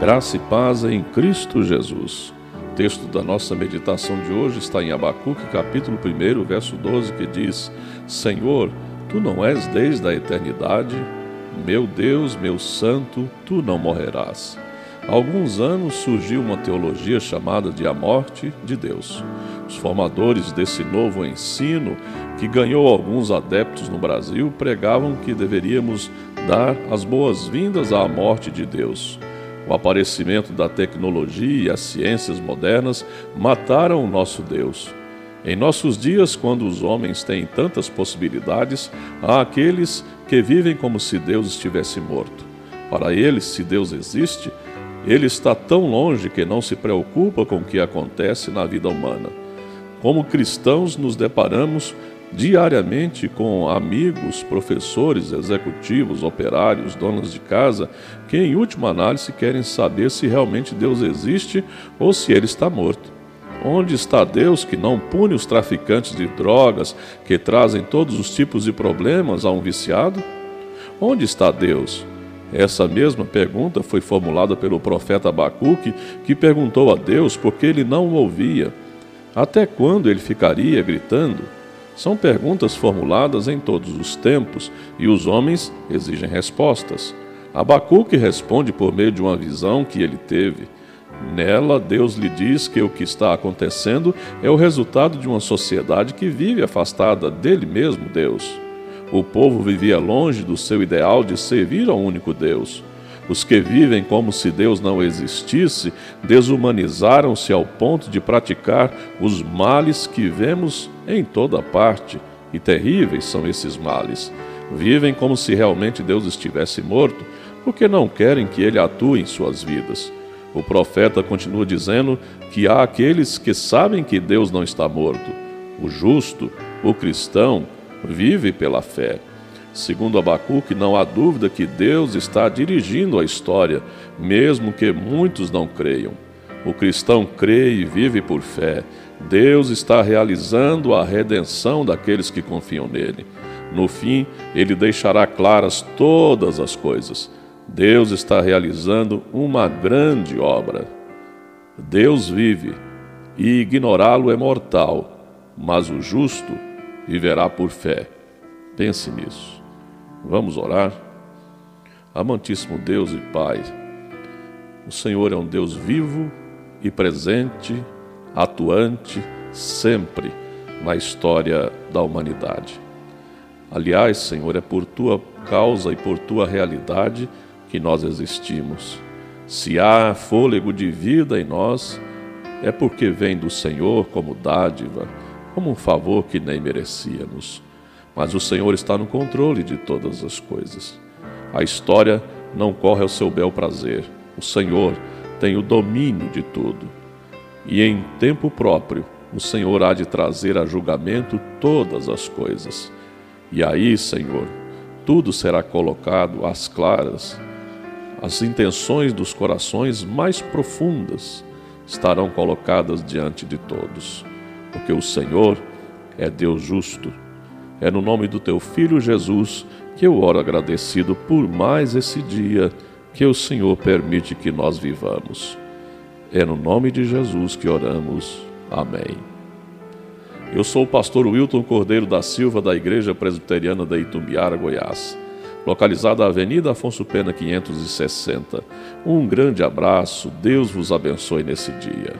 Graça e paz em Cristo Jesus. O texto da nossa meditação de hoje está em Abacuque, capítulo 1, verso 12, que diz: Senhor, tu não és desde a eternidade, meu Deus, meu santo, tu não morrerás. Há alguns anos surgiu uma teologia chamada de a morte de Deus. Os formadores desse novo ensino, que ganhou alguns adeptos no Brasil, pregavam que deveríamos dar as boas-vindas à morte de Deus o aparecimento da tecnologia e as ciências modernas mataram o nosso Deus. Em nossos dias, quando os homens têm tantas possibilidades, há aqueles que vivem como se Deus estivesse morto. Para eles, se Deus existe, ele está tão longe que não se preocupa com o que acontece na vida humana. Como cristãos, nos deparamos diariamente com amigos, professores, executivos, operários, donos de casa, que em última análise querem saber se realmente Deus existe ou se ele está morto. Onde está Deus que não pune os traficantes de drogas que trazem todos os tipos de problemas a um viciado? Onde está Deus? Essa mesma pergunta foi formulada pelo profeta Abacuque, que perguntou a Deus por que ele não o ouvia. Até quando ele ficaria gritando? São perguntas formuladas em todos os tempos e os homens exigem respostas. Abacuque responde por meio de uma visão que ele teve. Nela, Deus lhe diz que o que está acontecendo é o resultado de uma sociedade que vive afastada dele mesmo, Deus. O povo vivia longe do seu ideal de servir ao único Deus. Os que vivem como se Deus não existisse desumanizaram-se ao ponto de praticar os males que vemos em toda parte, e terríveis são esses males. Vivem como se realmente Deus estivesse morto, porque não querem que ele atue em suas vidas. O profeta continua dizendo que há aqueles que sabem que Deus não está morto. O justo, o cristão, vive pela fé. Segundo Abacuque, não há dúvida que Deus está dirigindo a história, mesmo que muitos não creiam. O cristão crê e vive por fé. Deus está realizando a redenção daqueles que confiam nele. No fim, ele deixará claras todas as coisas. Deus está realizando uma grande obra. Deus vive e ignorá-lo é mortal, mas o justo viverá por fé. Pense nisso. Vamos orar? Amantíssimo Deus e Pai, o Senhor é um Deus vivo e presente, atuante sempre na história da humanidade. Aliás, Senhor, é por tua causa e por tua realidade que nós existimos. Se há fôlego de vida em nós, é porque vem do Senhor como dádiva, como um favor que nem merecíamos. Mas o Senhor está no controle de todas as coisas. A história não corre ao seu bel prazer. O Senhor tem o domínio de tudo. E em tempo próprio, o Senhor há de trazer a julgamento todas as coisas. E aí, Senhor, tudo será colocado às claras. As intenções dos corações mais profundas estarão colocadas diante de todos, porque o Senhor é Deus justo é no nome do teu filho Jesus que eu oro agradecido por mais esse dia que o Senhor permite que nós vivamos. É no nome de Jesus que oramos. Amém. Eu sou o pastor Wilton Cordeiro da Silva, da Igreja Presbiteriana da Itumbiara, Goiás, localizada na Avenida Afonso Pena 560. Um grande abraço, Deus vos abençoe nesse dia.